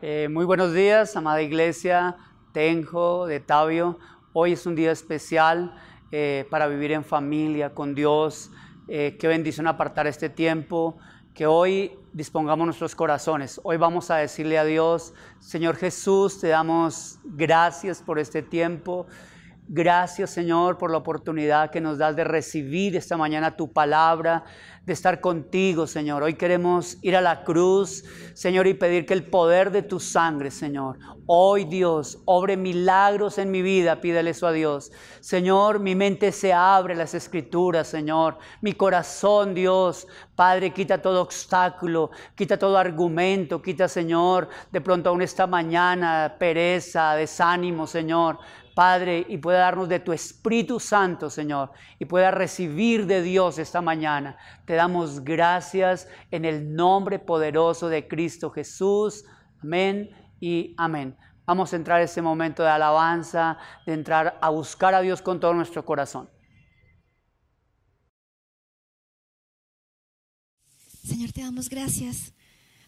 Eh, muy buenos días, amada iglesia, Tenjo, de Tabio. Hoy es un día especial eh, para vivir en familia, con Dios. Eh, qué bendición apartar este tiempo. Que hoy dispongamos nuestros corazones. Hoy vamos a decirle a Dios, Señor Jesús, te damos gracias por este tiempo. Gracias Señor por la oportunidad que nos das de recibir esta mañana tu palabra, de estar contigo Señor. Hoy queremos ir a la cruz Señor y pedir que el poder de tu sangre Señor, hoy Dios, obre milagros en mi vida, pídele eso a Dios. Señor, mi mente se abre las escrituras Señor, mi corazón Dios, Padre, quita todo obstáculo, quita todo argumento, quita Señor, de pronto aún esta mañana pereza, desánimo Señor. Padre, y pueda darnos de tu Espíritu Santo, Señor, y pueda recibir de Dios esta mañana. Te damos gracias en el nombre poderoso de Cristo Jesús. Amén y amén. Vamos a entrar en ese momento de alabanza, de entrar a buscar a Dios con todo nuestro corazón. Señor, te damos gracias.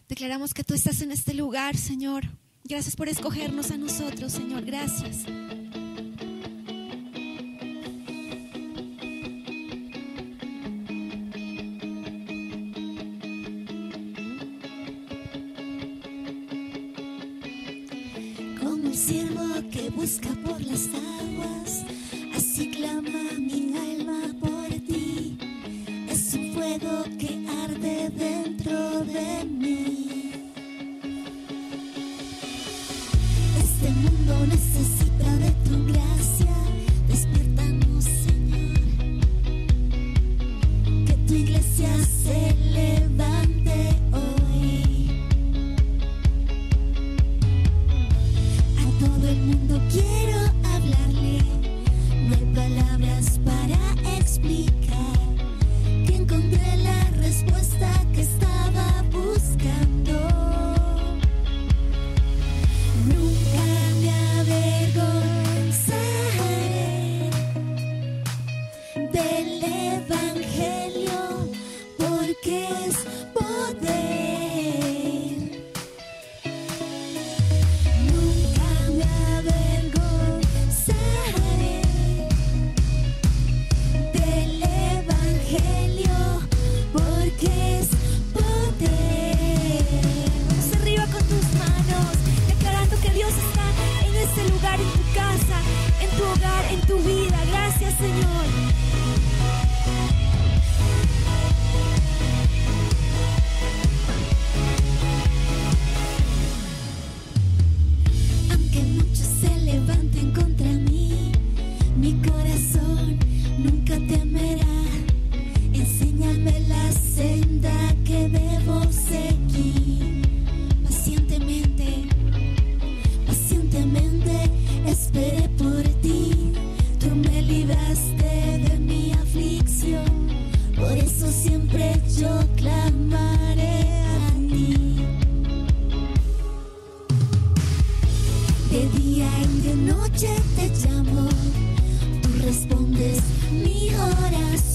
Declaramos que tú estás en este lugar, Señor. Gracias por escogernos a nosotros, Señor. Gracias. Busca por las aguas, así clama mi alma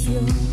You.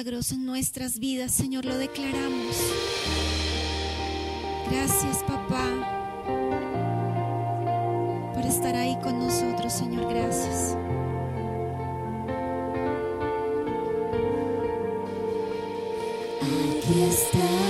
milagros en nuestras vidas, Señor, lo declaramos. Gracias, papá, por estar ahí con nosotros, Señor, gracias. Aquí está.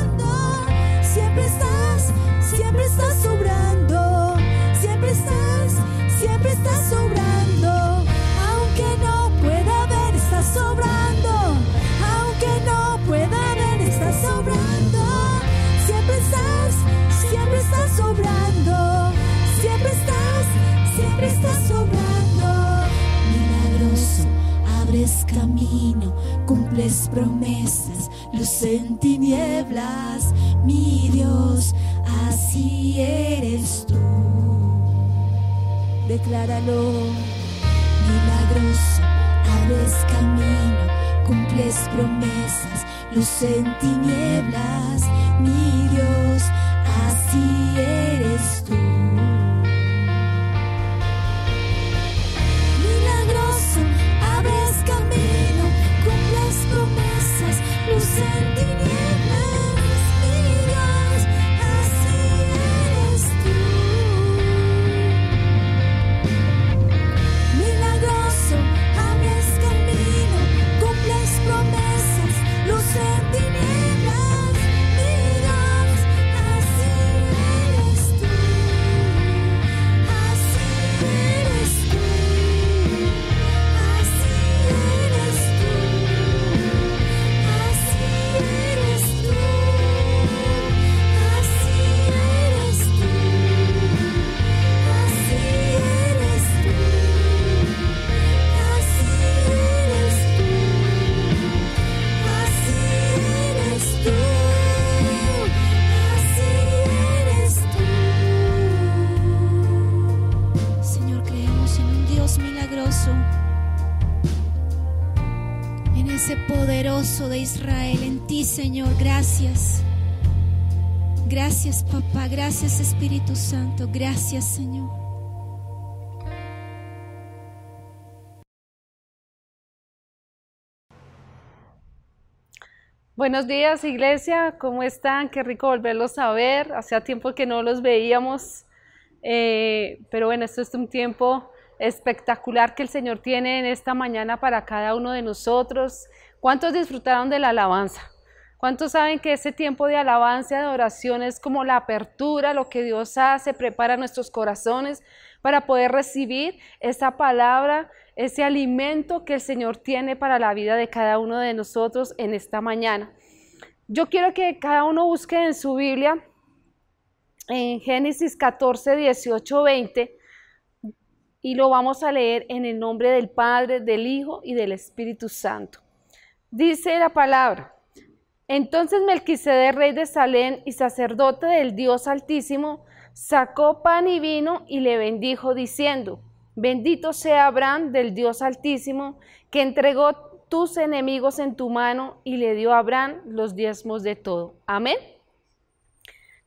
Camino, cumples promesas, luz en tinieblas. Mi Dios, así eres tú. Decláralo. Milagroso, abres camino, cumples promesas, luz en tinieblas. Mi Dios, así eres tú. Gracias. Gracias, papá. Gracias, Espíritu Santo. Gracias, Señor. Buenos días, iglesia. ¿Cómo están? Qué rico volverlos a ver. Hacía tiempo que no los veíamos. Eh, pero bueno, esto es un tiempo espectacular que el Señor tiene en esta mañana para cada uno de nosotros. ¿Cuántos disfrutaron de la alabanza? ¿Cuántos saben que ese tiempo de alabanza, de oración es como la apertura, lo que Dios hace, prepara nuestros corazones para poder recibir esa palabra, ese alimento que el Señor tiene para la vida de cada uno de nosotros en esta mañana? Yo quiero que cada uno busque en su Biblia, en Génesis 14, 18, 20, y lo vamos a leer en el nombre del Padre, del Hijo y del Espíritu Santo. Dice la palabra. Entonces Melquisedec, rey de Salem y sacerdote del Dios Altísimo, sacó pan y vino y le bendijo diciendo, bendito sea Abraham del Dios Altísimo, que entregó tus enemigos en tu mano y le dio a Abraham los diezmos de todo. Amén.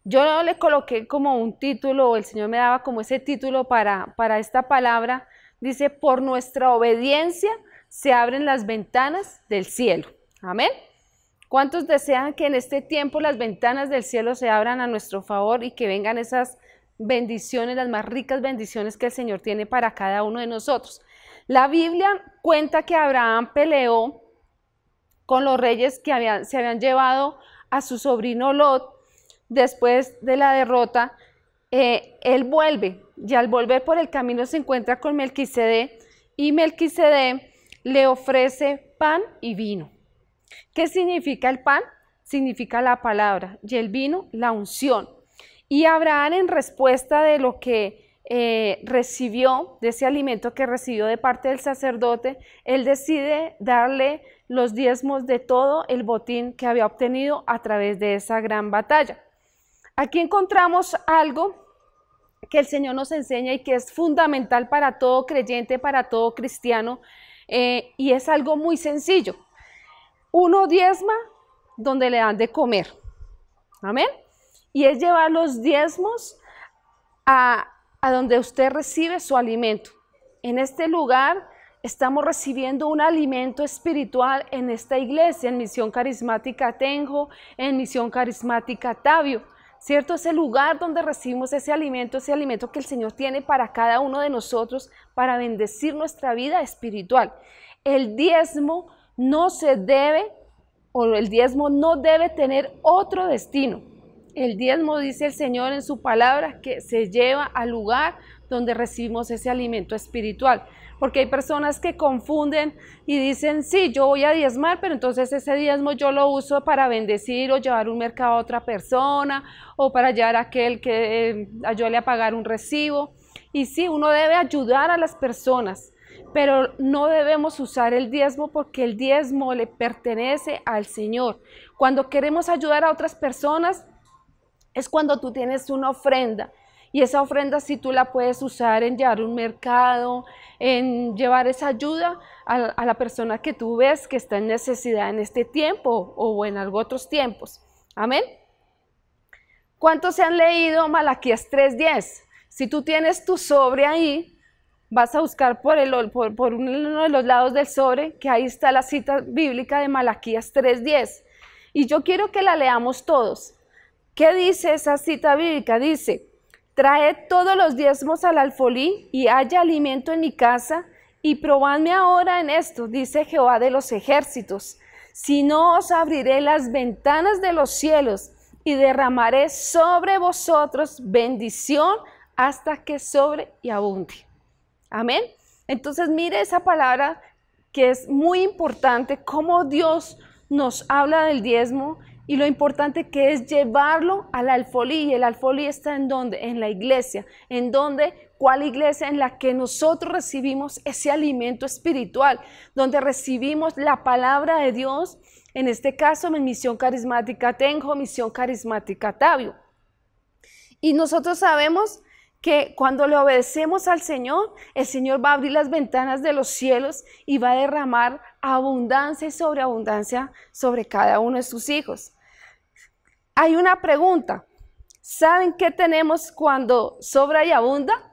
Yo le coloqué como un título, o el Señor me daba como ese título para, para esta palabra. Dice, por nuestra obediencia se abren las ventanas del cielo. Amén. ¿Cuántos desean que en este tiempo las ventanas del cielo se abran a nuestro favor y que vengan esas bendiciones, las más ricas bendiciones que el Señor tiene para cada uno de nosotros? La Biblia cuenta que Abraham peleó con los reyes que se habían llevado a su sobrino Lot después de la derrota. eh, él vuelve y al volver por el camino se encuentra con Melquisedec y Melquisedec le ofrece pan y vino. ¿Qué significa el pan? Significa la palabra y el vino, la unción. Y Abraham en respuesta de lo que eh, recibió, de ese alimento que recibió de parte del sacerdote, él decide darle los diezmos de todo el botín que había obtenido a través de esa gran batalla. Aquí encontramos algo que el Señor nos enseña y que es fundamental para todo creyente, para todo cristiano, eh, y es algo muy sencillo. Uno diezma donde le dan de comer. Amén. Y es llevar los diezmos a, a donde usted recibe su alimento. En este lugar estamos recibiendo un alimento espiritual en esta iglesia, en Misión Carismática Tenjo, en Misión Carismática Tabio. ¿Cierto? Ese lugar donde recibimos ese alimento, ese alimento que el Señor tiene para cada uno de nosotros para bendecir nuestra vida espiritual. El diezmo no se debe, o el diezmo no debe tener otro destino. El diezmo, dice el Señor en su palabra, que se lleva al lugar donde recibimos ese alimento espiritual porque hay personas que confunden y dicen, sí, yo voy a diezmar, pero entonces ese diezmo yo lo uso para bendecir o llevar un mercado a otra persona o para llevar a aquel que eh, ayude a pagar un recibo. Y sí, uno debe ayudar a las personas, pero no debemos usar el diezmo porque el diezmo le pertenece al Señor. Cuando queremos ayudar a otras personas, es cuando tú tienes una ofrenda y esa ofrenda si tú la puedes usar en llevar un mercado, en llevar esa ayuda a, la persona que tú ves que está en necesidad en este tiempo o en algo otros tiempos. Amén. ¿Cuántos se han leído Malaquías 3.10? Si tú tienes tu sobre ahí, vas a buscar por, el, por, por, uno de los lados del sobre, que ahí está la cita bíblica de Malaquías 3.10. Y yo quiero que la leamos todos. ¿Qué dice esa cita bíblica? Dice, Traed todos los diezmos al alfolí y haya alimento en mi casa, y probadme ahora en esto, dice Jehová de los ejércitos. Si no os abriré las ventanas de los cielos y derramaré sobre vosotros bendición hasta que sobre y abunde. Amén. Entonces mire esa palabra que es muy importante, cómo Dios nos habla del diezmo y lo importante que es llevarlo al alfolí. Y el alfolí está en donde? En la iglesia. ¿En donde? ¿Cuál iglesia? En la que nosotros recibimos ese alimento espiritual, donde recibimos la palabra de Dios. En este caso, mi misión carismática tengo, misión carismática Tabio. Y nosotros sabemos que cuando le obedecemos al Señor, el Señor va a abrir las ventanas de los cielos y va a derramar abundancia y sobreabundancia sobre cada uno de sus hijos. Hay una pregunta. ¿Saben qué tenemos cuando sobra y abunda?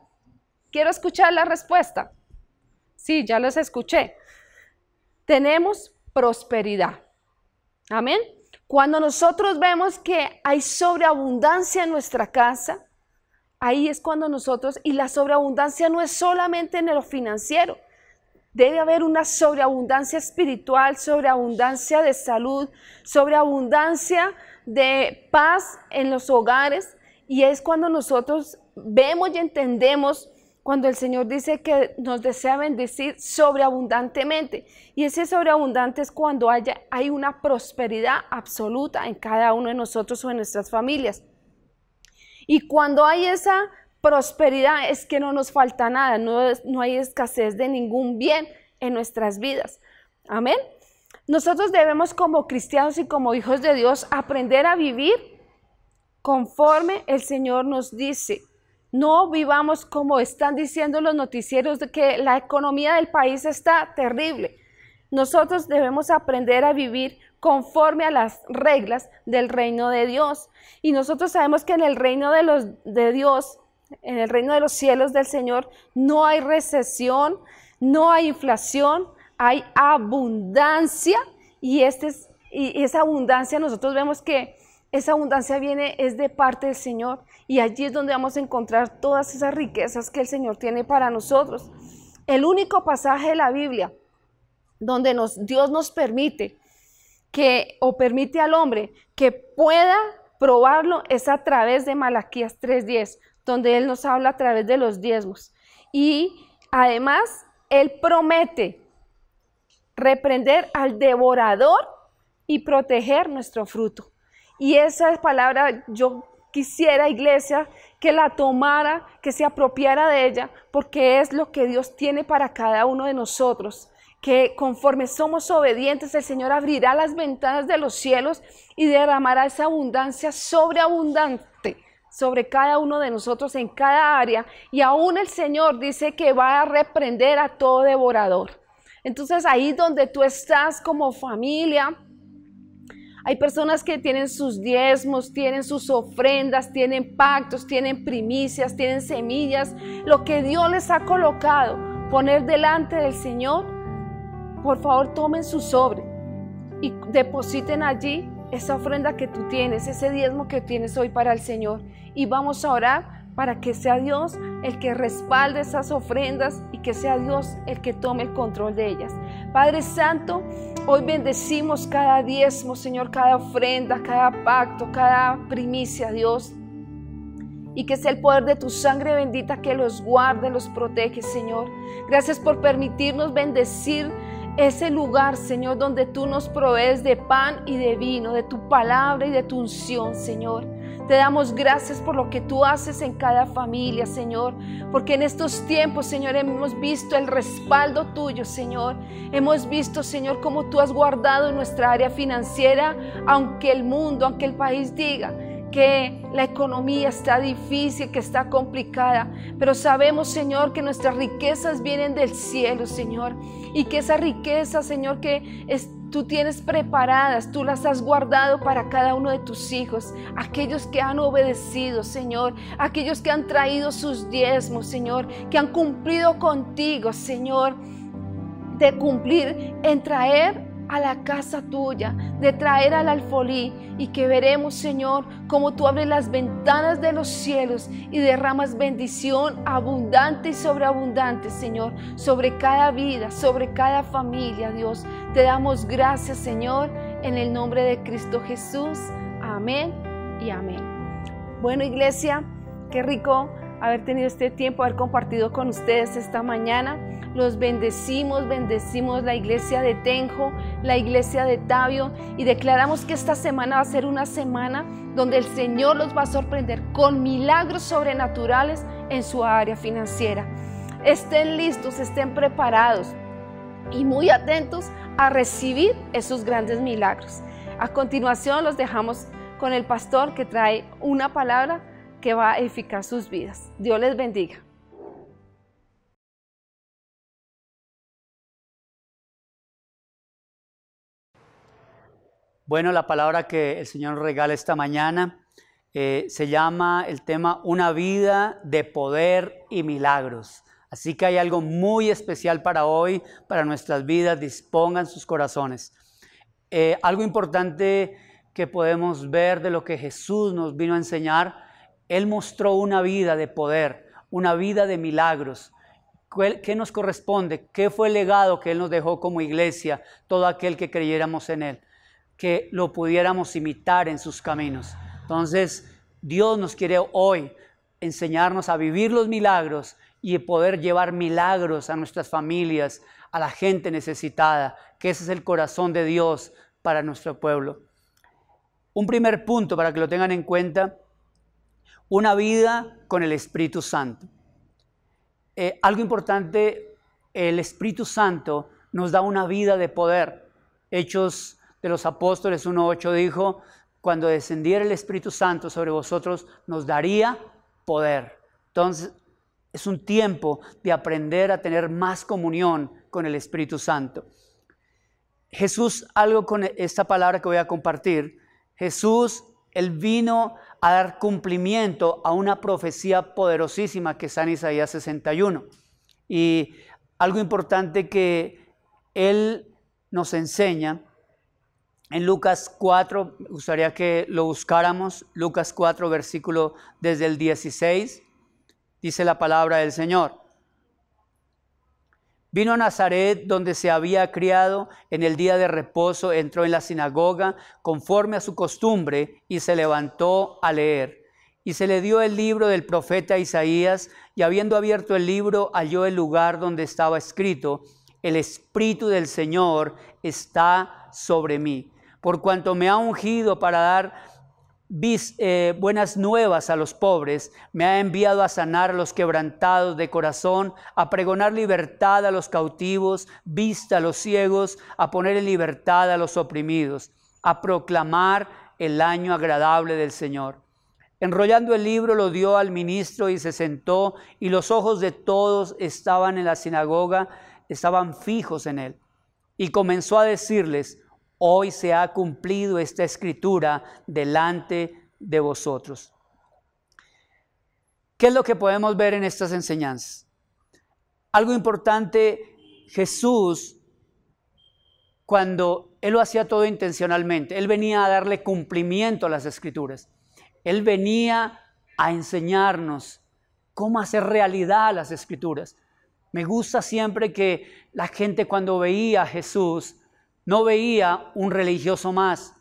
Quiero escuchar la respuesta. Sí, ya los escuché. Tenemos prosperidad. Amén. Cuando nosotros vemos que hay sobreabundancia en nuestra casa, Ahí es cuando nosotros, y la sobreabundancia no es solamente en lo financiero, debe haber una sobreabundancia espiritual, sobreabundancia de salud, sobreabundancia de paz en los hogares. Y es cuando nosotros vemos y entendemos cuando el Señor dice que nos desea bendecir sobreabundantemente. Y ese sobreabundante es cuando haya, hay una prosperidad absoluta en cada uno de nosotros o en nuestras familias. Y cuando hay esa prosperidad es que no nos falta nada, no, hay escasez de ningún bien en nuestras vidas. Amén. Nosotros debemos como cristianos y como hijos de Dios aprender a vivir conforme el Señor nos dice. No vivamos como están diciendo los noticieros de que la economía del país está terrible. Nosotros debemos aprender a vivir conforme a las reglas del reino de Dios. Y nosotros sabemos que en el reino de, los, de Dios, en el reino de los cielos del Señor, no hay recesión, no hay inflación, hay abundancia. Y, este es, y esa abundancia nosotros vemos que esa abundancia viene, es de parte del Señor. Y allí es donde vamos a encontrar todas esas riquezas que el Señor tiene para nosotros. El único pasaje de la Biblia donde Dios nos permite que, o permite al hombre que pueda probarlo es a través de Malaquías 3.10, donde Él nos habla a través de los diezmos. Y además, Él promete reprender al devorador y proteger nuestro fruto. Y esa palabra yo quisiera, iglesia, que la tomara, que se apropiara de ella, porque es lo que Dios tiene para cada uno de nosotros que conforme somos obedientes, el Señor abrirá las ventanas de los cielos y derramará esa abundancia sobreabundante sobre cada uno de nosotros en cada área. Y aún el Señor dice que va a reprender a todo devorador. Entonces ahí donde tú estás como familia, hay personas que tienen sus diezmos, tienen sus ofrendas, tienen pactos, tienen primicias, tienen semillas, lo que Dios les ha colocado poner delante del Señor, por favor tomen su sobre y depositen allí esa ofrenda que tú tienes, ese diezmo que tienes hoy para el Señor. Y vamos a orar para que sea Dios el que respalde esas ofrendas y que sea Dios el que tome el control de ellas. Padre Santo, hoy bendecimos cada diezmo, Señor, cada ofrenda, cada pacto, cada primicia, Dios. Y que sea el poder de tu sangre bendita que los guarde, los protege, Señor. Gracias por permitirnos bendecir ese lugar, Señor, donde tú nos provees de pan y de vino, de tu palabra y de tu unción, Señor. Te damos gracias por lo que tú haces en cada familia, Señor, porque en estos tiempos, Señor, hemos visto el respaldo tuyo, Señor. Hemos visto, Señor, cómo tú has guardado nuestra área financiera, aunque el mundo, aunque el país diga que la economía está difícil, que está complicada, pero sabemos, Señor, que nuestras riquezas vienen del cielo, Señor, y que esa riqueza, Señor, que tú tienes preparadas, tú las has guardado para cada uno de tus hijos, aquellos que han obedecido, Señor, aquellos que han traído sus diezmos, Señor, que han cumplido contigo, Señor, de cumplir en traer a la casa tuya, de traer al alfolí y que veremos, Señor, como tú abres las ventanas de los cielos y derramas bendición abundante y sobreabundante, Señor, sobre cada vida, sobre cada familia, Dios. Te damos gracias, Señor, en el nombre de Cristo Jesús. Amén y amén. Bueno, iglesia, qué rico haber tenido este tiempo, haber compartido con ustedes esta mañana. Los bendecimos, bendecimos la iglesia de Tenjo, la iglesia de Tabio y declaramos que esta semana va a ser una semana donde el Señor los va a sorprender con milagros sobrenaturales en su área financiera. Estén listos, estén preparados y muy atentos a recibir esos grandes milagros. A continuación los dejamos con el pastor que trae una palabra que va a edificar sus vidas. Dios les bendiga. Bueno, la palabra que el Señor regala esta mañana eh, se llama el tema Una vida de poder y milagros. Así que hay algo muy especial para hoy, para nuestras vidas. Dispongan sus corazones. Eh, algo importante que podemos ver de lo que Jesús nos vino a enseñar, Él mostró una vida de poder, una vida de milagros. ¿Qué nos corresponde? ¿Qué fue el legado que Él nos dejó como iglesia, todo aquel que creyéramos en Él? que lo pudiéramos imitar en sus caminos. Entonces, Dios nos quiere hoy enseñarnos a vivir los milagros y poder llevar milagros a nuestras familias, a la gente necesitada, que ese es el corazón de Dios para nuestro pueblo. Un primer punto para que lo tengan en cuenta, una vida con el Espíritu Santo. Eh, algo importante, el Espíritu Santo nos da una vida de poder. Hechos de los apóstoles 1.8 dijo, cuando descendiera el Espíritu Santo sobre vosotros, nos daría poder. Entonces, es un tiempo de aprender a tener más comunión con el Espíritu Santo. Jesús, algo con esta palabra que voy a compartir, Jesús, él vino a dar cumplimiento a una profecía poderosísima que está en Isaías 61. Y algo importante que él nos enseña en Lucas 4, me gustaría que lo buscáramos, Lucas 4, versículo desde el 16, dice la palabra del Señor. Vino a Nazaret, donde se había criado, en el día de reposo entró en la sinagoga conforme a su costumbre y se levantó a leer. Y se le dio el libro del profeta Isaías, y habiendo abierto el libro, halló el lugar donde estaba escrito, el Espíritu del Señor está sobre mí por cuanto me ha ungido para dar eh, buenas nuevas a los pobres, me ha enviado a sanar a los quebrantados de corazón, a pregonar libertad a los cautivos, vista a los ciegos, a poner en libertad a los oprimidos, a proclamar el año agradable del Señor. Enrollando el libro lo dio al ministro y se sentó y los ojos de todos estaban en la sinagoga, estaban fijos en él. Y comenzó a decirles, hoy se ha cumplido esta escritura delante de vosotros. ¿Qué es lo que podemos ver en estas enseñanzas? Algo importante, Jesús, cuando Él lo hacía todo intencionalmente, Él venía a darle cumplimiento a las escrituras. Él venía a enseñarnos cómo hacer realidad las escrituras. Me gusta siempre que la gente cuando veía a Jesús no veía un religioso más.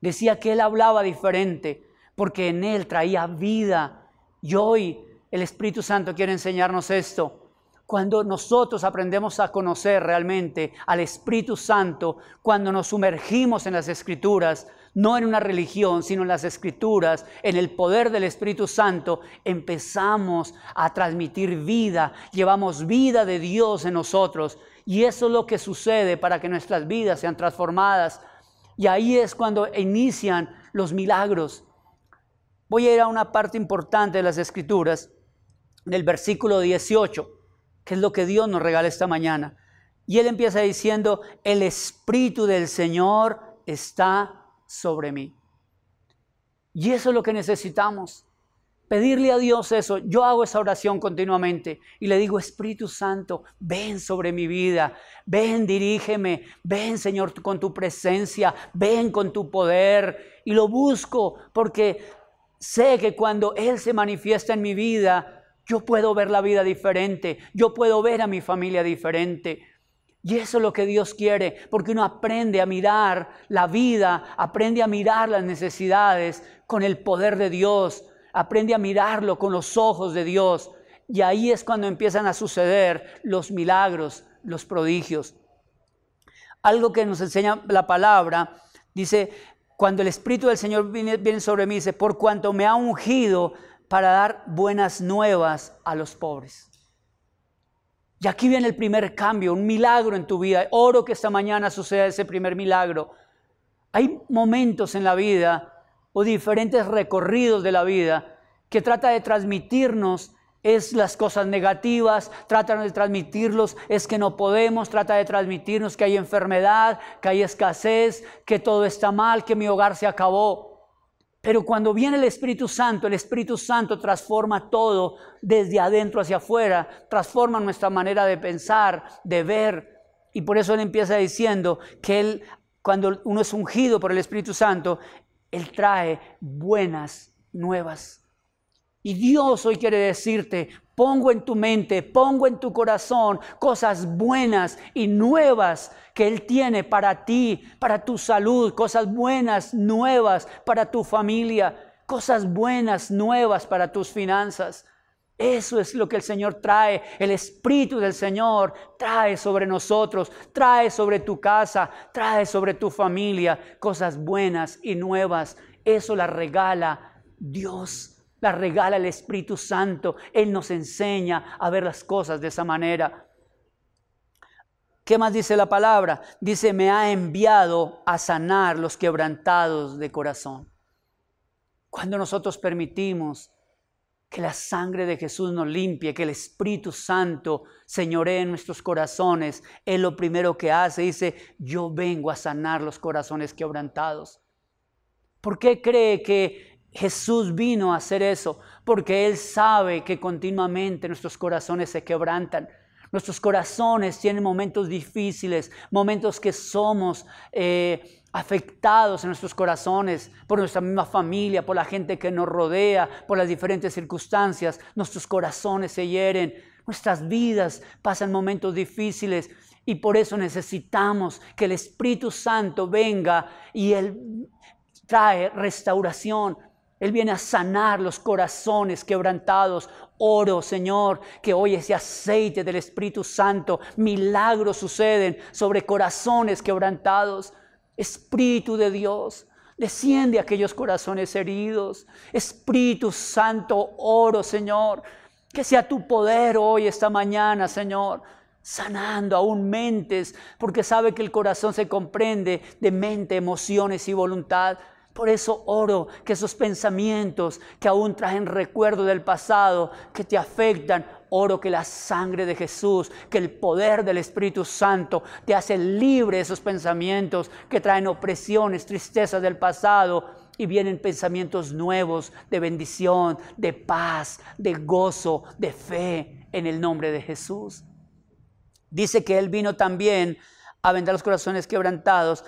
Decía que Él hablaba diferente porque en Él traía vida. Y hoy el Espíritu Santo quiere enseñarnos esto. Cuando nosotros aprendemos a conocer realmente al Espíritu Santo, cuando nos sumergimos en las escrituras, no en una religión, sino en las escrituras, en el poder del Espíritu Santo, empezamos a transmitir vida, llevamos vida de Dios en nosotros. Y eso es lo que sucede para que nuestras vidas sean transformadas. Y ahí es cuando inician los milagros. Voy a ir a una parte importante de las escrituras, del versículo 18, que es lo que Dios nos regala esta mañana. Y él empieza diciendo, el Espíritu del Señor está sobre mí. Y eso es lo que necesitamos. Pedirle a Dios eso. Yo hago esa oración continuamente y le digo, Espíritu Santo, ven sobre mi vida, ven, dirígeme, ven Señor con tu presencia, ven con tu poder. Y lo busco porque sé que cuando Él se manifiesta en mi vida, yo puedo ver la vida diferente, yo puedo ver a mi familia diferente. Y eso es lo que Dios quiere, porque uno aprende a mirar la vida, aprende a mirar las necesidades con el poder de Dios, aprende a mirarlo con los ojos de Dios. Y ahí es cuando empiezan a suceder los milagros, los prodigios. Algo que nos enseña la palabra, dice, cuando el Espíritu del Señor viene, sobre mí, dice, por cuanto me ha ungido para dar buenas nuevas a los pobres. Y aquí viene el primer cambio, un milagro en tu vida. Oro que esta mañana suceda ese primer milagro. Hay momentos en la vida o diferentes recorridos de la vida que trata de transmitirnos es las cosas negativas, trata de transmitirlos es que no podemos, trata de transmitirnos que hay enfermedad, que hay escasez, que todo está mal, que mi hogar se acabó. Pero cuando viene el Espíritu Santo, el Espíritu Santo transforma todo desde adentro hacia afuera, transforma nuestra manera de pensar, de ver. Y por eso Él empieza diciendo que Él, cuando uno es ungido por el Espíritu Santo, Él trae buenas nuevas. Y Dios hoy quiere decirte, pongo en tu mente, pongo en tu corazón cosas buenas y nuevas que Él tiene para ti, para tu salud, cosas buenas, nuevas para tu familia, cosas buenas, nuevas para tus finanzas. Eso es lo que el Señor trae. El Espíritu del Señor trae sobre nosotros, trae sobre tu casa, trae sobre tu familia cosas buenas y nuevas. Eso la regala Dios la regala el Espíritu Santo. Él nos enseña a ver las cosas de esa manera. ¿Qué más dice la palabra? Dice, me ha enviado a sanar los quebrantados de corazón. Cuando nosotros permitimos que la sangre de Jesús nos limpie, que el Espíritu Santo señoree en nuestros corazones, Él lo primero que hace, dice, yo vengo a sanar los corazones quebrantados. ¿Por qué cree que Jesús vino a hacer eso porque Él sabe que continuamente nuestros corazones se quebrantan. Nuestros corazones tienen momentos difíciles, momentos que somos eh, afectados en nuestros corazones por nuestra misma familia, por la gente que nos rodea, por las diferentes circunstancias. Nuestros corazones se hieren, nuestras vidas pasan momentos difíciles y por eso necesitamos que el Espíritu Santo venga y Él trae restauración, él viene a sanar los corazones quebrantados. Oro, Señor, que hoy ese aceite del Espíritu Santo, milagros suceden sobre corazones quebrantados. Espíritu de Dios, desciende a aquellos corazones heridos. Espíritu Santo, oro, Señor, que sea tu poder hoy, esta mañana, Señor sanando aún mentes, porque sabe que el corazón se comprende de mente, emociones y voluntad. Por eso oro que esos pensamientos que aún traen recuerdo del pasado, que te afectan, oro que la sangre de Jesús, que el poder del Espíritu Santo te hace libre esos pensamientos que traen opresiones, tristezas del pasado y vienen pensamientos nuevos de bendición, de paz, de gozo, de fe en el nombre de Jesús. Dice que Él vino también a vendar los corazones quebrantados,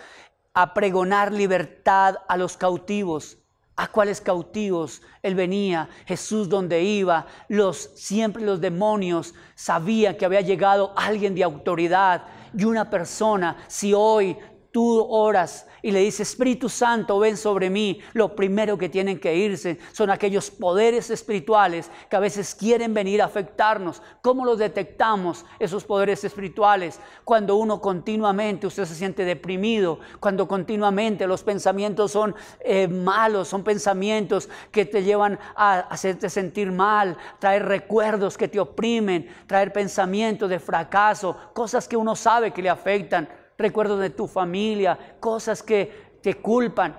a pregonar libertad a los cautivos. ¿A cuáles cautivos Él venía? Jesús donde iba, los siempre los demonios sabían que había llegado alguien de autoridad y una persona. Si hoy tú oras y le dices, Espíritu Santo, ven sobre mí, lo primero que tienen que irse son aquellos poderes espirituales que a veces quieren venir a afectarnos. ¿Cómo los detectamos, esos poderes espirituales? Cuando uno continuamente, usted se siente deprimido, cuando continuamente los pensamientos son eh, malos, son pensamientos que te llevan a hacerte sentir mal, traer recuerdos que te oprimen, traer pensamientos de fracaso, cosas que uno sabe que le afectan recuerdos de tu familia, cosas que te culpan.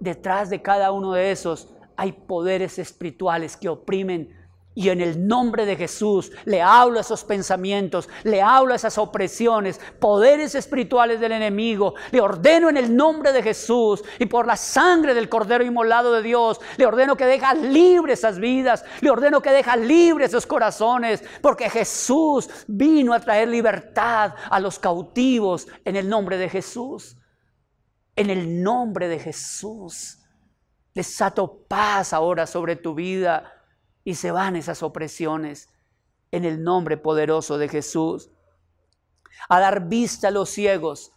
Detrás de cada uno de esos hay poderes espirituales que oprimen y en el nombre de Jesús le hablo a esos pensamientos, le hablo a esas opresiones, poderes espirituales del enemigo. Le ordeno en el nombre de Jesús y por la sangre del Cordero inmolado de Dios, le ordeno que deja libres esas vidas, le ordeno que deja libres esos corazones, porque Jesús vino a traer libertad a los cautivos en el nombre de Jesús. En el nombre de Jesús. Desato paz ahora sobre tu vida y se van esas opresiones en el nombre poderoso de Jesús. A dar vista a los ciegos.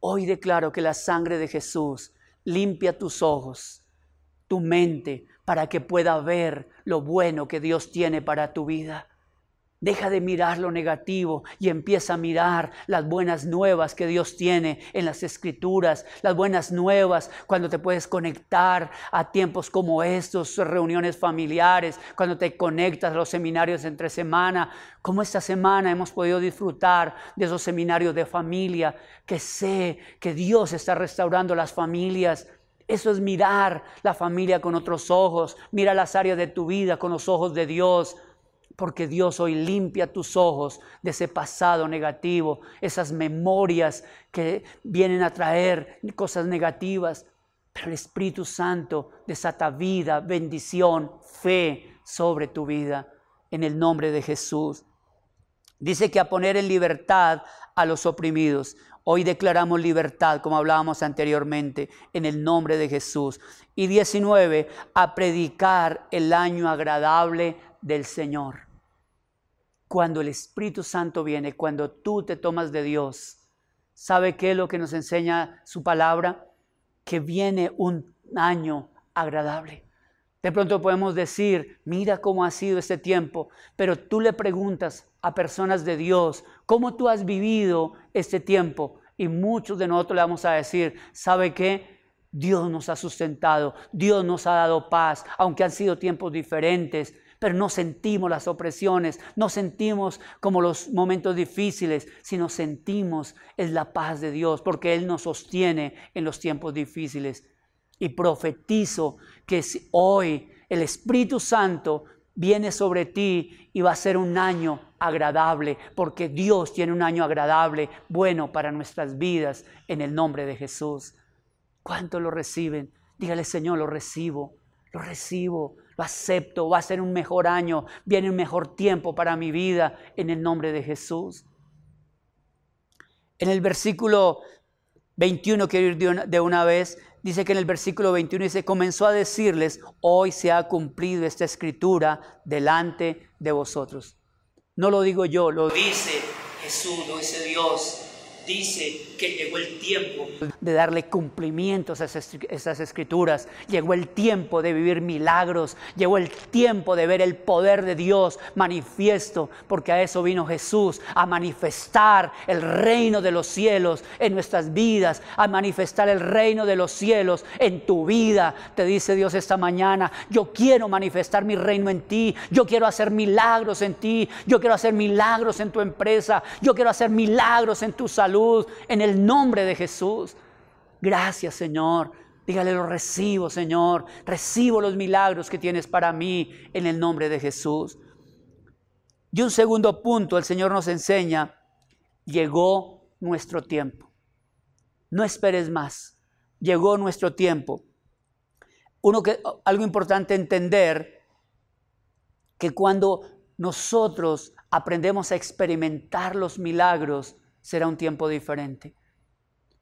Hoy declaro que la sangre de Jesús limpia tus ojos, tu mente, para que pueda ver lo bueno que Dios tiene para tu vida. Deja de mirar lo negativo y empieza a mirar las buenas nuevas que Dios tiene en las escrituras, las buenas nuevas cuando te puedes conectar a tiempos como estos, reuniones familiares, cuando te conectas a los seminarios entre semana, como esta semana hemos podido disfrutar de esos seminarios de familia, que sé que Dios está restaurando las familias. Eso es mirar la familia con otros ojos, mira las áreas de tu vida con los ojos de Dios porque Dios hoy limpia tus ojos de ese pasado negativo, esas memorias que vienen a traer cosas negativas. Pero el Espíritu Santo desata vida, bendición, fe sobre tu vida en el nombre de Jesús. Dice que a poner en libertad a los oprimidos. Hoy declaramos libertad, como hablábamos anteriormente, en el nombre de Jesús. Y 19, a predicar el año agradable del Señor. Cuando el Espíritu Santo viene, cuando tú te tomas de Dios, ¿sabe qué es lo que nos enseña su palabra? Que viene un año agradable. De pronto podemos decir, mira cómo ha sido este tiempo, pero tú le preguntas a personas de Dios, ¿cómo tú has vivido este tiempo? Y muchos de nosotros le vamos a decir, ¿sabe qué? Dios nos ha sustentado, Dios nos ha dado paz, aunque han sido tiempos diferentes, pero no sentimos las opresiones, no sentimos como los momentos difíciles, sino sentimos es la paz de Dios, porque Él nos sostiene en los tiempos difíciles. Y profetizo que hoy el Espíritu Santo viene sobre ti y va a ser un año agradable, porque Dios tiene un año agradable, bueno para nuestras vidas, en el nombre de Jesús. ¿Cuánto lo reciben? Dígale, Señor, lo recibo, lo recibo lo acepto, va a ser un mejor año, viene un mejor tiempo para mi vida en el nombre de Jesús. En el versículo 21, quiero ir de una, vez, dice que en el versículo 21 dice, comenzó a decirles, hoy se ha cumplido esta escritura delante de vosotros. No lo digo yo, lo dice Jesús, lo dice Dios dice que llegó el tiempo. De darle cumplimientos a esas escrituras, llegó el tiempo de vivir milagros, llegó el tiempo de ver el poder de Dios manifiesto, porque a eso vino Jesús, a manifestar el reino de los cielos en nuestras vidas, a manifestar el reino de los cielos en tu vida. Te dice Dios esta mañana, yo quiero manifestar mi reino en ti, yo quiero hacer milagros en ti, yo quiero hacer milagros en tu empresa, yo quiero hacer milagros en tu salud el nombre de Jesús. Gracias, Señor. Dígale, lo recibo, Señor. Recibo los milagros que tienes para mí en el nombre de Jesús. Y un segundo punto, el Señor nos enseña, llegó nuestro tiempo. No esperes más. Llegó nuestro tiempo. Uno que, algo importante entender, que cuando nosotros aprendemos a experimentar los milagros, será un tiempo diferente.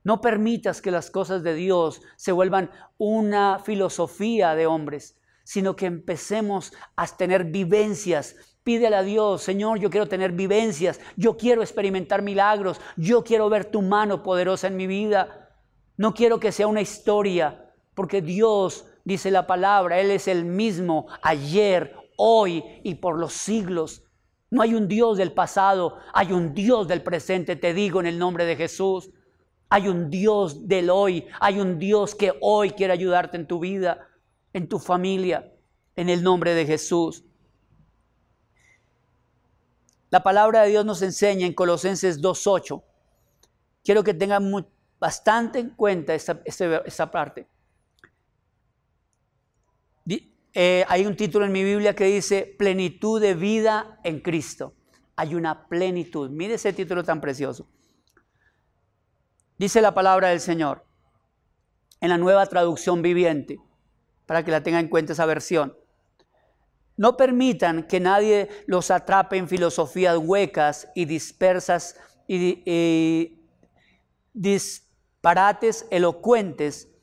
No permitas que las cosas de Dios se vuelvan una filosofía de hombres, sino que empecemos a tener vivencias. Pídele a Dios, Señor, yo quiero tener vivencias, yo quiero experimentar milagros, yo quiero ver tu mano poderosa en mi vida. No quiero que sea una historia, porque Dios, dice la palabra, Él es el mismo ayer, hoy y por los siglos. No hay un Dios del pasado, hay un Dios del presente, te digo en el nombre de Jesús. Hay un Dios del hoy, hay un Dios que hoy quiere ayudarte en tu vida, en tu familia, en el nombre de Jesús. La palabra de Dios nos enseña en Colosenses 2.8. Quiero que tengan bastante en cuenta esta, parte. Eh, hay un título en mi Biblia que dice plenitud de vida en Cristo. Hay una plenitud. Mire ese título tan precioso. Dice la palabra del Señor en la nueva traducción viviente, para que la tenga en cuenta esa versión. No permitan que nadie los atrape en filosofías huecas y dispersas y, disparates elocuentes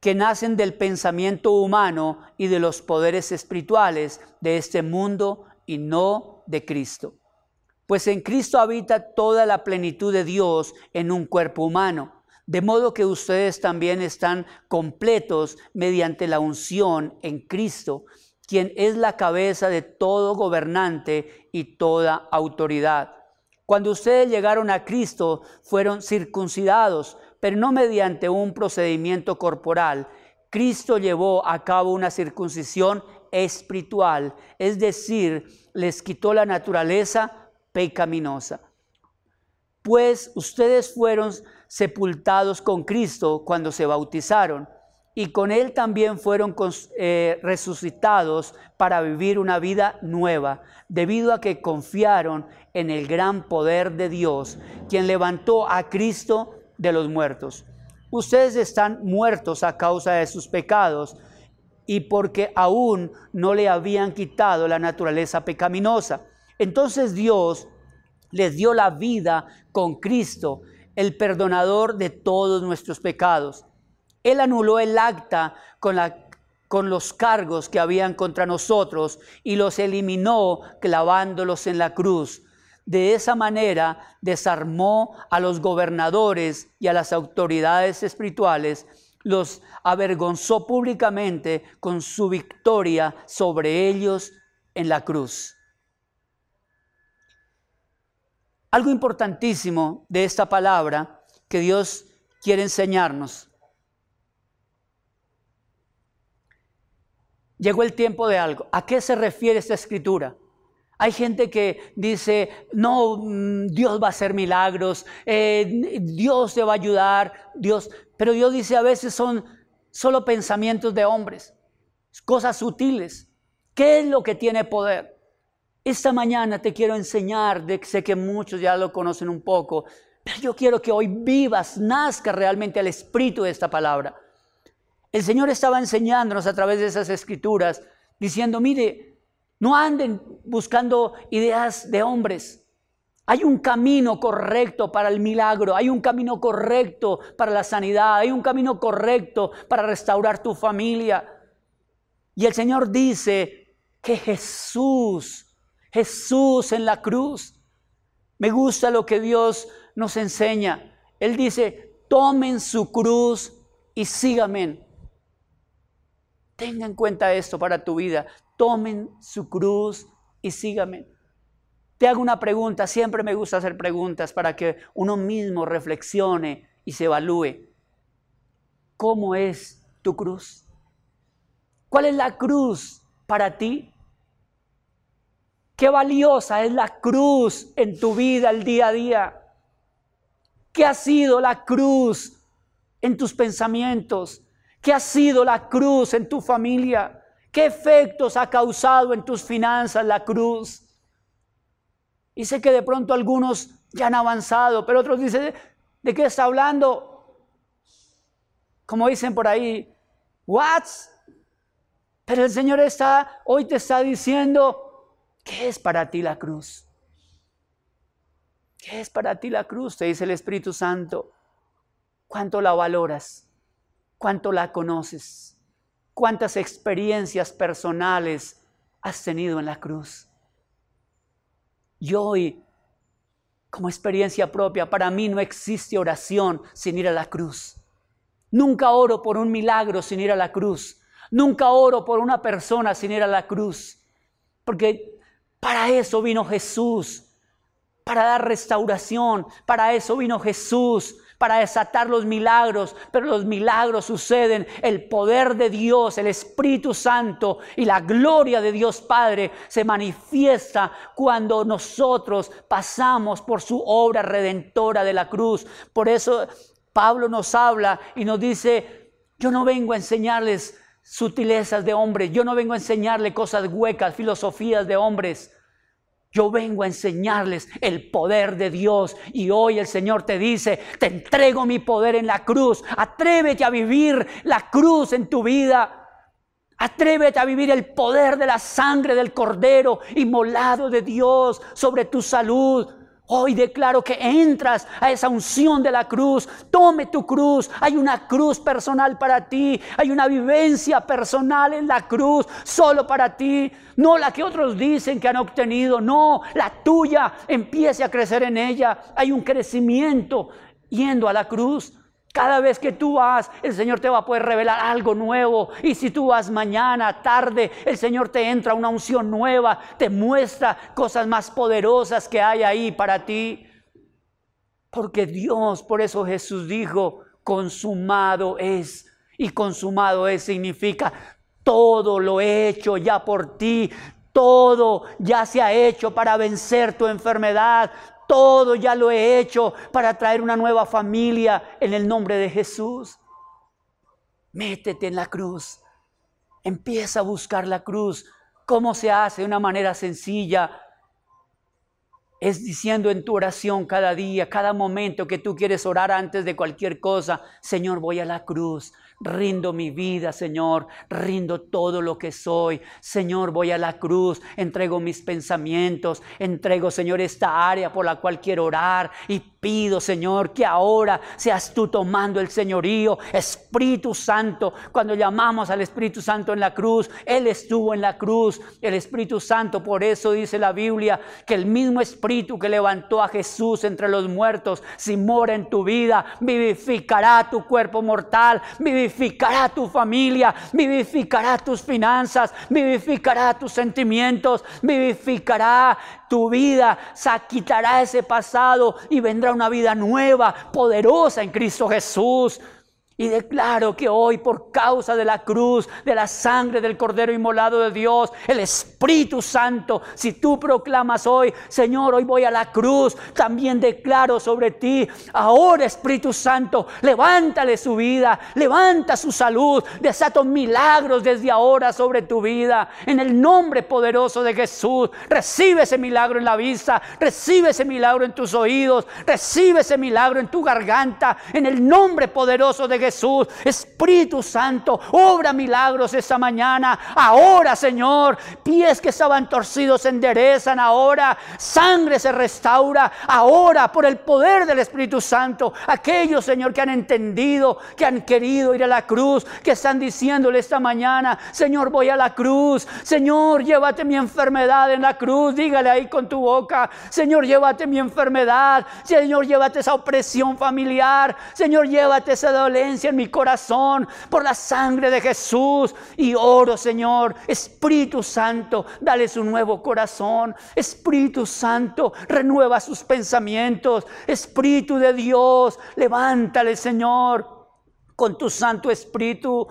que nacen del pensamiento humano y de los poderes espirituales de este mundo y no de Cristo pues en Cristo habita toda la plenitud de Dios en un cuerpo humano. De modo que ustedes también están completos mediante la unción en Cristo, quien es la cabeza de todo gobernante y toda autoridad. Cuando ustedes llegaron a Cristo, fueron circuncidados, pero no mediante un procedimiento corporal. Cristo llevó a cabo una circuncisión espiritual, es decir, les quitó la naturaleza pecaminosa. Pues ustedes fueron sepultados con Cristo cuando se bautizaron y con Él también fueron eh, resucitados para vivir una vida nueva, debido a que confiaron en el gran poder de Dios, quien levantó a Cristo de los muertos. Ustedes están muertos a causa de sus pecados y porque aún no le habían quitado la naturaleza pecaminosa. Entonces Dios les dio la vida con Cristo, el perdonador de todos nuestros pecados. Él anuló el acta con, la, con los cargos que habían contra nosotros y los eliminó clavándolos en la cruz. De esa manera desarmó a los gobernadores y a las autoridades espirituales, los avergonzó públicamente con su victoria sobre ellos en la cruz. Algo importantísimo de esta palabra que Dios quiere enseñarnos. Llegó el tiempo de algo. ¿A qué se refiere esta escritura? Hay gente que dice, no, mm, Dios va a hacer milagros, eh, Dios te va a ayudar, Dios, pero Dios dice a veces son solo pensamientos de hombres, cosas sutiles. ¿Qué es lo que tiene poder? Esta mañana te quiero enseñar, de, sé que muchos ya lo conocen un poco, pero yo quiero que hoy vivas, nazca realmente al espíritu de esta palabra. El Señor estaba enseñándonos a través de esas escrituras, diciendo, mire, no anden buscando ideas de hombres. Hay un camino correcto para el milagro, hay un camino correcto para la sanidad, hay un camino correcto para restaurar tu familia. Y el Señor dice que Jesús Jesús en la cruz. Me gusta lo que Dios nos enseña. Él dice, tomen su cruz y síganme. Tenga en cuenta esto para tu vida. Tomen su cruz y síganme. Te hago una pregunta, siempre me gusta hacer preguntas para que uno mismo reflexione y se evalúe. ¿Cómo es tu cruz? ¿Cuál es la cruz para ti? Qué valiosa es la cruz en tu vida el día a día. ¿Qué ha sido la cruz en tus pensamientos? ¿Qué ha sido la cruz en tu familia? ¿Qué efectos ha causado en tus finanzas la cruz? Y sé que de pronto algunos ya han avanzado, pero otros dicen, ¿de qué está hablando? Como dicen por ahí, ¿what? Pero el Señor está, hoy te está diciendo, ¿Qué es para ti la cruz? ¿Qué es para ti la cruz? Te dice el Espíritu Santo. ¿Cuánto la valoras? ¿Cuánto la conoces? ¿Cuántas experiencias personales has tenido en la cruz? Yo hoy, como experiencia propia, para mí no existe oración sin ir a la cruz. Nunca oro por un milagro sin ir a la cruz. Nunca oro por una persona sin ir a la cruz. Porque para eso vino Jesús. Para dar restauración. Para eso vino Jesús. Para desatar los milagros. Pero los milagros suceden. El poder de Dios, el Espíritu Santo y la gloria de Dios Padre se manifiesta cuando nosotros pasamos por su obra redentora de la cruz. Por eso Pablo nos habla y nos dice, yo no vengo a enseñarles sutilezas de hombres, yo no vengo a enseñarles cosas huecas, filosofías de hombres. Yo vengo a enseñarles el poder de Dios. Y hoy el Señor te dice, te entrego mi poder en la cruz, atrévete a vivir la cruz en tu vida. Atrévete a vivir el poder de la sangre del cordero inmolado de Dios sobre tu salud, Hoy declaro que entras a esa unción de la cruz. Tome tu cruz. Hay una cruz personal para ti. Hay una vivencia personal en la cruz solo para ti. No la que otros dicen que han obtenido. No, la tuya. Empiece a crecer en ella. Hay un crecimiento yendo a la cruz. Cada vez que tú vas, el Señor te va a poder revelar algo nuevo. Y si tú vas mañana, tarde, el Señor te entra una unción nueva, te muestra cosas más poderosas que hay ahí para ti. Porque Dios, por eso Jesús dijo, consumado es. Y consumado es significa todo lo he hecho ya por ti, todo ya se ha hecho para vencer tu enfermedad, todo ya lo he hecho para traer una nueva familia en el nombre de Jesús. Métete en la cruz. Empieza a buscar la cruz. ¿Cómo se hace? De una manera sencilla. Es diciendo en tu oración cada día, cada momento que tú quieres orar antes de cualquier cosa, Señor, voy a la cruz. Rindo mi vida, Señor. Rindo todo lo que soy. Señor, voy a la cruz. Entrego mis pensamientos. Entrego, Señor, esta área por la cual quiero orar. Y pido, Señor, que ahora seas tú tomando el señorío. Espíritu Santo, cuando llamamos al Espíritu Santo en la cruz, Él estuvo en la cruz. El Espíritu Santo, por eso dice la Biblia, que el mismo Espíritu que levantó a Jesús entre los muertos, si mora en tu vida, vivificará tu cuerpo mortal. Vivificará tu familia, vivificará tus finanzas, vivificará tus sentimientos, vivificará tu vida, quitará ese pasado y vendrá una vida nueva, poderosa en Cristo Jesús. Y declaro que hoy, por causa de la cruz, de la sangre del Cordero inmolado de Dios, el Espíritu Santo, si tú proclamas hoy, Señor, hoy voy a la cruz, también declaro sobre ti, ahora Espíritu Santo, levántale su vida, levanta su salud, desato milagros desde ahora sobre tu vida. En el nombre poderoso de Jesús, recibe ese milagro en la vista, recibe ese milagro en tus oídos, recibe ese milagro en tu garganta, en el nombre poderoso de Jesús. Jesús. Espíritu Santo, obra milagros esta mañana. Ahora, Señor, pies que estaban torcidos se enderezan. Ahora, sangre se restaura. Ahora, por el poder del Espíritu Santo, aquellos, Señor, que han entendido, que han querido ir a la cruz, que están diciéndole esta mañana, Señor, voy a la cruz. Señor, llévate mi enfermedad en la cruz. Dígale ahí con tu boca, Señor, llévate mi enfermedad. Señor, llévate esa opresión familiar. Señor, llévate esa dolencia en mi corazón por la sangre de Jesús. Y oro, Señor, Espíritu Santo, dale su nuevo corazón. Espíritu Santo, renueva sus pensamientos. Espíritu de Dios, levántale, Señor, con tu Santo Espíritu.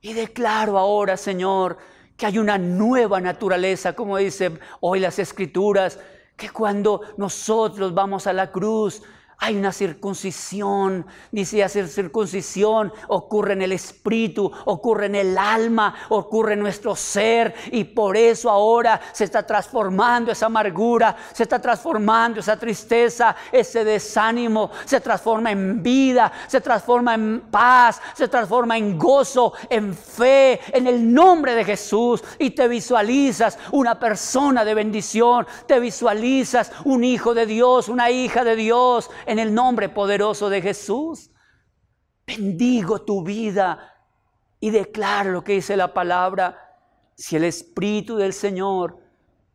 Y declaro ahora, Señor, que hay una nueva naturaleza, como dice hoy las Escrituras, que cuando nosotros vamos a la cruz, hay una circuncisión, dice hacer circuncisión ocurre en el espíritu, ocurre en el alma, ocurre en nuestro ser y por eso ahora se está transformando esa amargura, se está transformando esa tristeza, ese desánimo, se transforma en vida, se transforma en paz, se transforma en gozo, en fe, en el nombre de Jesús y te visualizas una persona de bendición, te visualizas un hijo de Dios, una hija de Dios en el nombre poderoso de Jesús. Bendigo tu vida y declaro lo que dice la palabra. Si el Espíritu del Señor,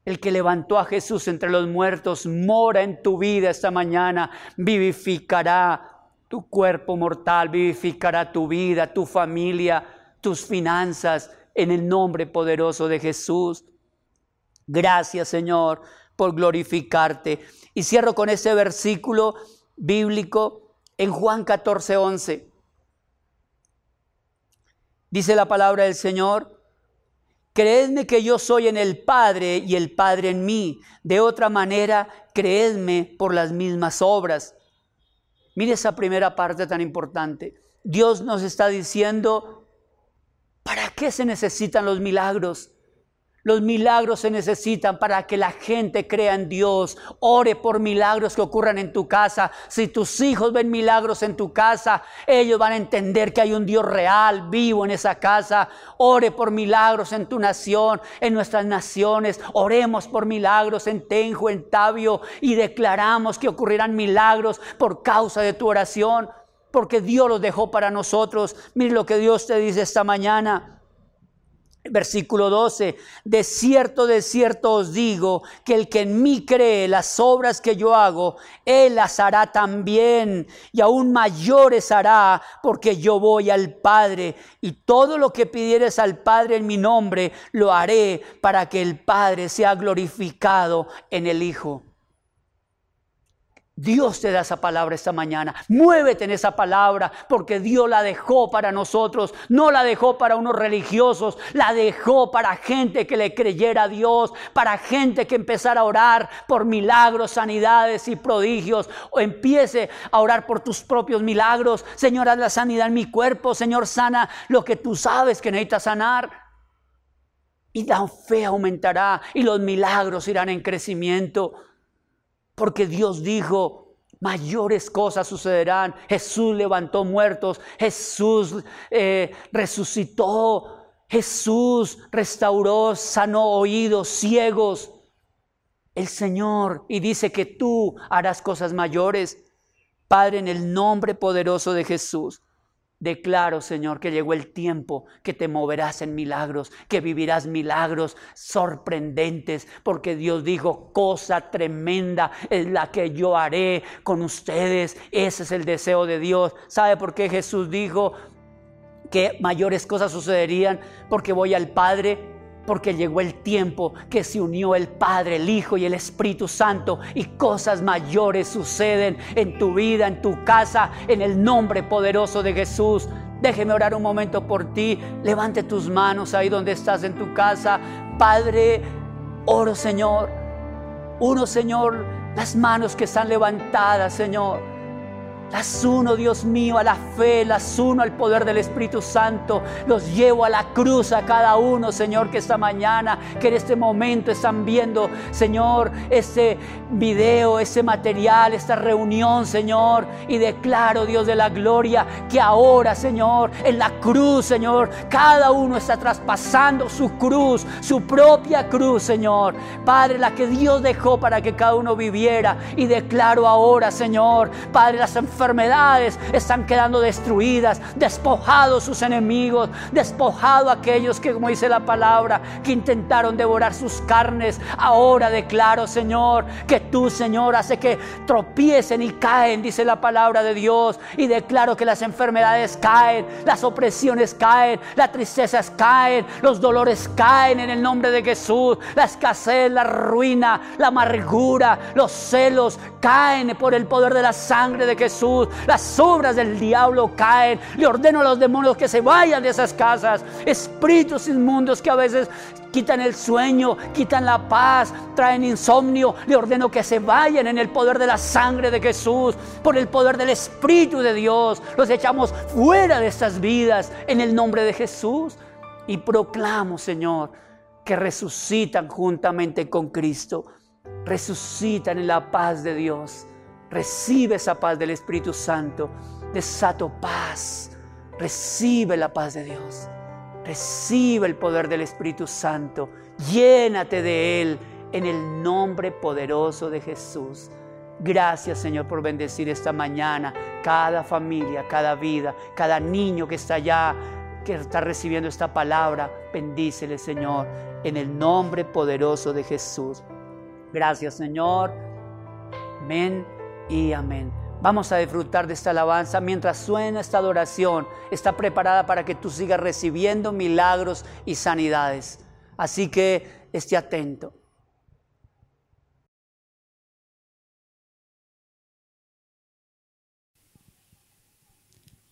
el que levantó a Jesús entre los muertos, mora en tu vida esta mañana, vivificará tu cuerpo mortal, vivificará tu vida, tu familia, tus finanzas, en el nombre poderoso de Jesús. Gracias Señor por glorificarte. Y cierro con ese versículo bíblico en Juan 14, 11. Dice la palabra del Señor, creedme que yo soy en el Padre y el Padre en mí. De otra manera, creedme por las mismas obras. Mire esa primera parte tan importante. Dios nos está diciendo, ¿para qué se necesitan los milagros? Los milagros se necesitan para que la gente crea en Dios. Ore por milagros que ocurran en tu casa. Si tus hijos ven milagros en tu casa, ellos van a entender que hay un Dios real, vivo en esa casa. Ore por milagros en tu nación, en nuestras naciones. Oremos por milagros en Tenjo, en Tabio y declaramos que ocurrirán milagros por causa de tu oración. Porque Dios los dejó para nosotros. Mire lo que Dios te dice esta mañana. Versículo 12, de cierto, de cierto os digo que el que en mí cree las obras que yo hago, él las hará también y aún mayores hará porque yo voy al Padre y todo lo que pidieres al Padre en mi nombre lo haré para que el Padre sea glorificado en el Hijo. Dios te da esa palabra esta mañana. Muévete en esa palabra porque Dios la dejó para nosotros. No la dejó para unos religiosos. La dejó para gente que le creyera a Dios. Para gente que empezara a orar por milagros, sanidades y prodigios. O empiece a orar por tus propios milagros. Señor, haz la sanidad en mi cuerpo. Señor, sana lo que tú sabes que necesitas sanar. Y la fe aumentará y los milagros irán en crecimiento. Porque Dios dijo, mayores cosas sucederán. Jesús levantó muertos, Jesús eh, resucitó, Jesús restauró, sanó oídos ciegos. El Señor y dice que tú harás cosas mayores. Padre, en el nombre poderoso de Jesús, Declaro, Señor, que llegó el tiempo que te moverás en milagros, que vivirás milagros sorprendentes, porque Dios dijo, cosa tremenda es la que yo haré con ustedes. Ese es el deseo de Dios. ¿Sabe por qué Jesús dijo que mayores cosas sucederían? Porque voy al Padre porque llegó el tiempo que se unió el Padre, el Hijo y el Espíritu Santo y cosas mayores suceden en tu vida, en tu casa, en el nombre poderoso de Jesús. Déjeme orar un momento por ti. Levante tus manos ahí donde estás en tu casa. Padre, oro Señor. Uno Señor, las manos que están levantadas, Señor. Las uno, Dios mío, a la fe, las uno al poder del Espíritu Santo. Los llevo a la cruz a cada uno, Señor, que esta mañana, que en este momento están viendo, Señor, este video, ese material, esta reunión, Señor. Y declaro, Dios de la gloria, que ahora, Señor, en la cruz, Señor, cada uno está traspasando su cruz, su propia cruz, Señor. Padre, la que Dios dejó para que cada uno viviera. Y declaro ahora, Señor, Padre, las enfermedades enfermedades están quedando destruidas, despojados sus enemigos, despojado aquellos que, como dice la palabra, que intentaron devorar sus carnes. Ahora declaro, Señor, que tú, Señor, hace que tropiecen y caen, dice la palabra de Dios. Y declaro que las enfermedades caen, las opresiones caen, las tristezas caen, los dolores caen en el nombre de Jesús, la escasez, la ruina, la amargura, los celos caen por el poder de la sangre de Jesús. Las obras del diablo caen. Le ordeno a los demonios que se vayan de esas casas. Espíritus inmundos que a veces quitan el sueño, quitan la paz, traen insomnio. Le ordeno que se vayan en el poder de la sangre de Jesús, por el poder del Espíritu de Dios. Los echamos fuera de estas vidas en el nombre de Jesús. Y proclamo, Señor, que resucitan juntamente con Cristo. Resucitan en la paz de Dios. Recibe esa paz del Espíritu Santo. Desato paz. Recibe la paz de Dios. Recibe el poder del Espíritu Santo. Llénate de Él en el nombre poderoso de Jesús. Gracias Señor por bendecir esta mañana cada familia, cada vida, cada niño que está allá, que está recibiendo esta palabra. Bendícele Señor en el nombre poderoso de Jesús. Gracias Señor. Amén y amén. Vamos a disfrutar de esta alabanza mientras suena esta adoración. Está preparada para que tú sigas recibiendo milagros y sanidades. Así que esté atento.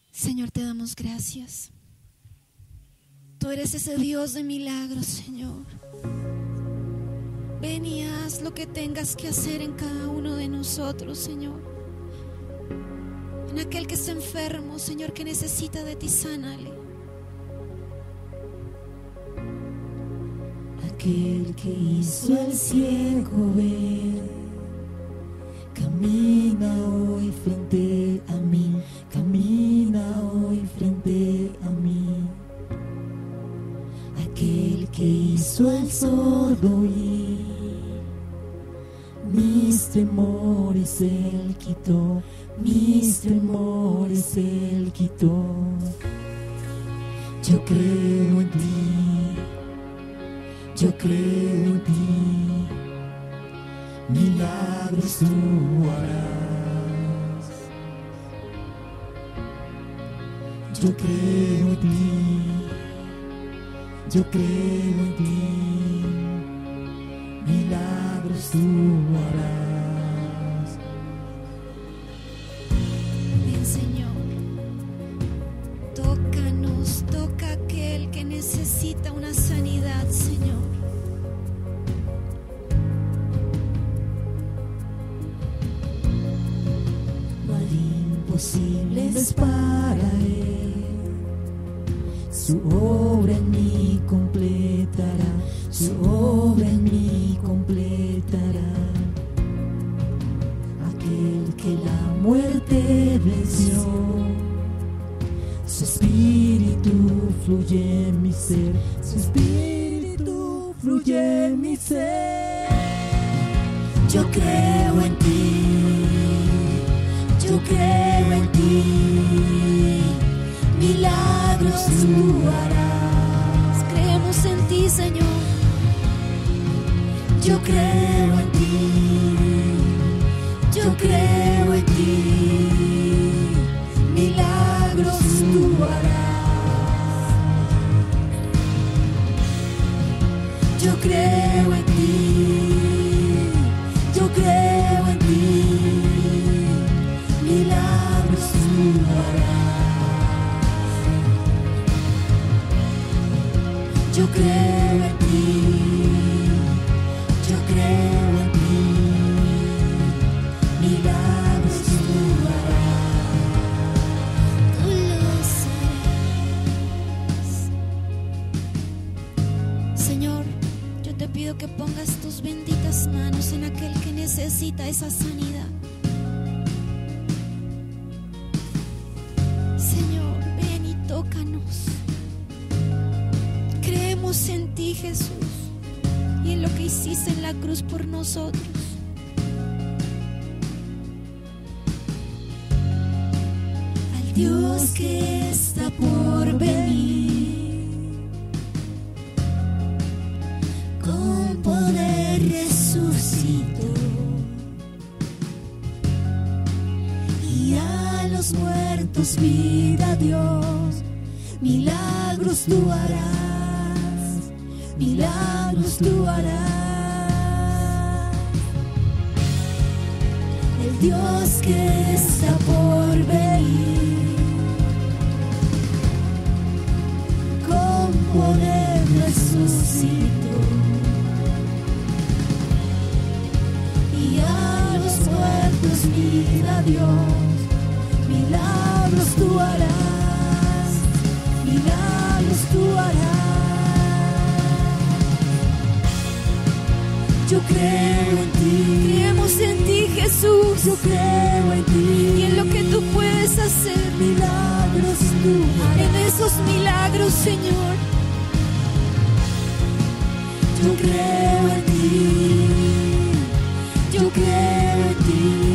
Señor, te damos gracias. Tú eres ese Dios de milagros, Señor. Ven y haz lo que tengas que hacer en cada uno de nosotros, Señor en aquel que está enfermo, Señor, que necesita de ti, sánale. Aquel que hizo al ciego ver, camina hoy frente a mí, temores él quitó fluye en mi ser, su espíritu fluye en mi ser. Yo creo en ti yo creo en ti, milagros tú harás. Creemos en ti, Señor. Yo creo en ti, yo creo en ti, Yo creo necesita esa sanidad. Jesús y en lo que hiciste en la cruz por nosotros. Al Dios que está por venir, vida Dios, milagros tú harás milagros tú harás. El Dios que está por venir. Con poder resucitó. Y a los muertos vida Dios. Milagros tú harás. Milagros tú harás. Yo creo en ti. Creemos en ti, Jesús. Yo creo en ti. Y en lo que tú puedes hacer. Milagros tú. En esos milagros, Señor. Yo creo en ti. Yo creo en ti.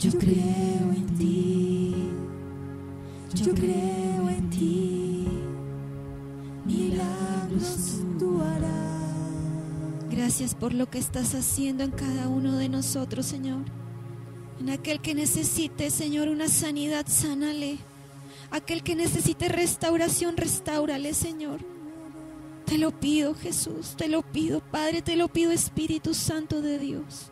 Yo creo en ti. Yo creo en ti. Milagros tú harás. Gracias por lo que estás haciendo en cada uno de nosotros, Señor. En aquel que necesite, Señor, una sanidad, sánale. Aquel que necesite restauración, restaurale, Señor. Te lo pido, Jesús, te lo pido, Padre, te lo pido, Espíritu Santo de Dios.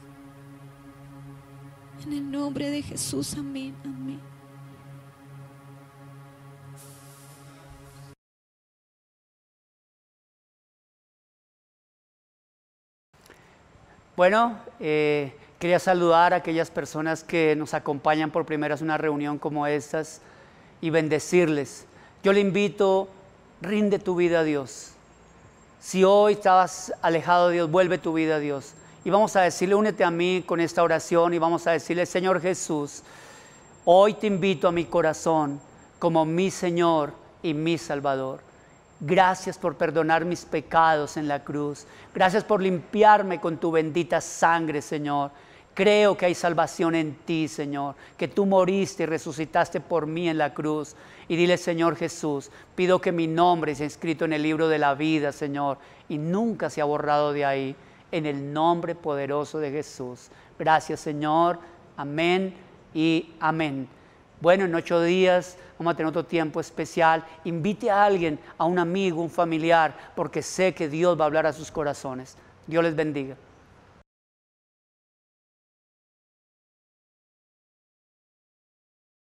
En el nombre de Jesús, amén, amén. Bueno, eh, quería saludar a aquellas personas que nos acompañan por primera vez una reunión como estas y bendecirles. Yo le invito, rinde tu vida a Dios. Si hoy estabas alejado de Dios, vuelve tu vida a Dios. Y vamos a decirle, únete a mí con esta oración y vamos a decirle, Señor Jesús, hoy te invito a mi corazón como mi Señor y mi Salvador. Gracias por perdonar mis pecados en la cruz. Gracias por limpiarme con tu bendita sangre, Señor. Creo que hay salvación en ti, Señor, que tú moriste y resucitaste por mí en la cruz. Y dile, Señor Jesús, pido que mi nombre sea escrito en el libro de la vida, Señor, y nunca sea borrado de ahí, en el nombre poderoso de Jesús. Gracias, Señor. Amén y amén. Bueno, en ocho días vamos a tener otro tiempo especial. Invite a alguien, a un amigo, un familiar, porque sé que Dios va a hablar a sus corazones. Dios les bendiga.